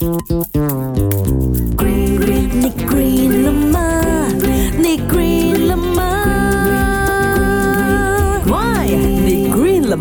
Green, green, này green là green là Why? Này green là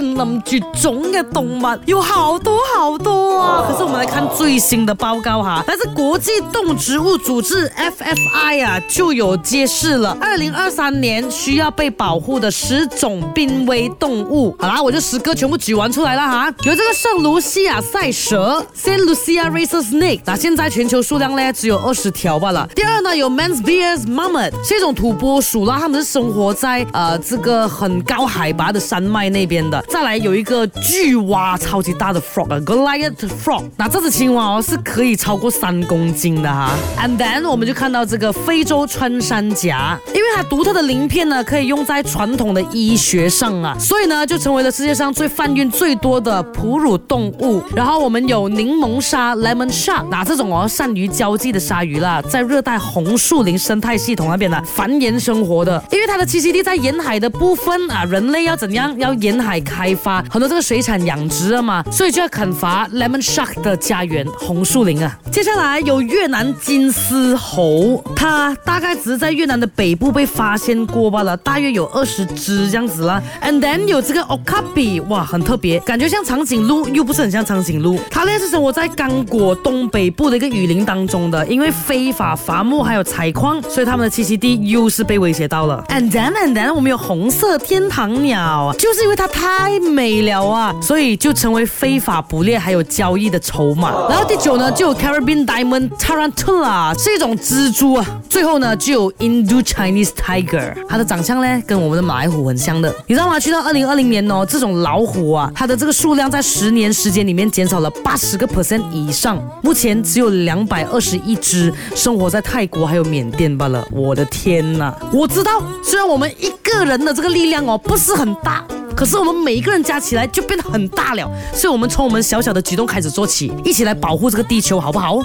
临绝种嘅动物有好多好多啊！可是我们来看最新的报告哈，来自国际动植物组织 F F I 啊，就有揭示了二零二三年需要被保护的十种濒危动物。好啦，我就十个全部举完出来了哈，有这个圣卢西亚赛蛇 s a n Lucia Racer Snake，那现在全球数量呢只有二十条罢了。第二呢，有 m a n s b e a s Mammut，是一种土拨鼠啦，它们是生活在呃这个很高海拔的山脉那边的。再来有一个巨蛙，超级大的 frog a g o l i a t h frog。那这只青蛙哦，是可以超过三公斤的哈。And then 我们就看到这个非洲穿山甲，因为。它独特的鳞片呢，可以用在传统的医学上啊，所以呢，就成为了世界上最贩运最多的哺乳动物。然后我们有柠檬鲨，lemon shark，那这种哦善于交际的鲨鱼啦，在热带红树林生态系统那边呢繁衍生活的，因为它的栖息地在沿海的部分啊，人类要怎样要沿海开发很多这个水产养殖嘛，所以就要砍伐 lemon shark 的家园红树林啊。接下来有越南金丝猴，它大概只是在越南的北部被。发现过罢了，大约有二十只这样子啦。And then 有这个 okapi，哇，很特别，感觉像长颈鹿，又不是很像长颈鹿。它呢是生活在刚果东北部的一个雨林当中的。因为非法伐木还有采矿，所以它们的栖息地又是被威胁到了。And then，And then 我们有红色天堂鸟，就是因为它太美了啊，所以就成为非法捕猎还有交易的筹码。然后第九呢，就有 Caribbean Diamond Tarantula，是一种蜘蛛啊。最后呢，就有 Indo Chinese tiger，它的长相呢跟我们的马来虎很像的，你知道吗？去到二零二零年哦，这种老虎啊，它的这个数量在十年时间里面减少了八十个 percent 以上，目前只有两百二十一只生活在泰国还有缅甸罢了。我的天呐！我知道，虽然我们一个人的这个力量哦不是很大，可是我们每一个人加起来就变得很大了，所以我们从我们小小的举动开始做起，一起来保护这个地球，好不好？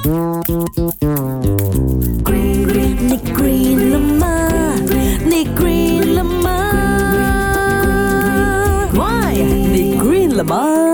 the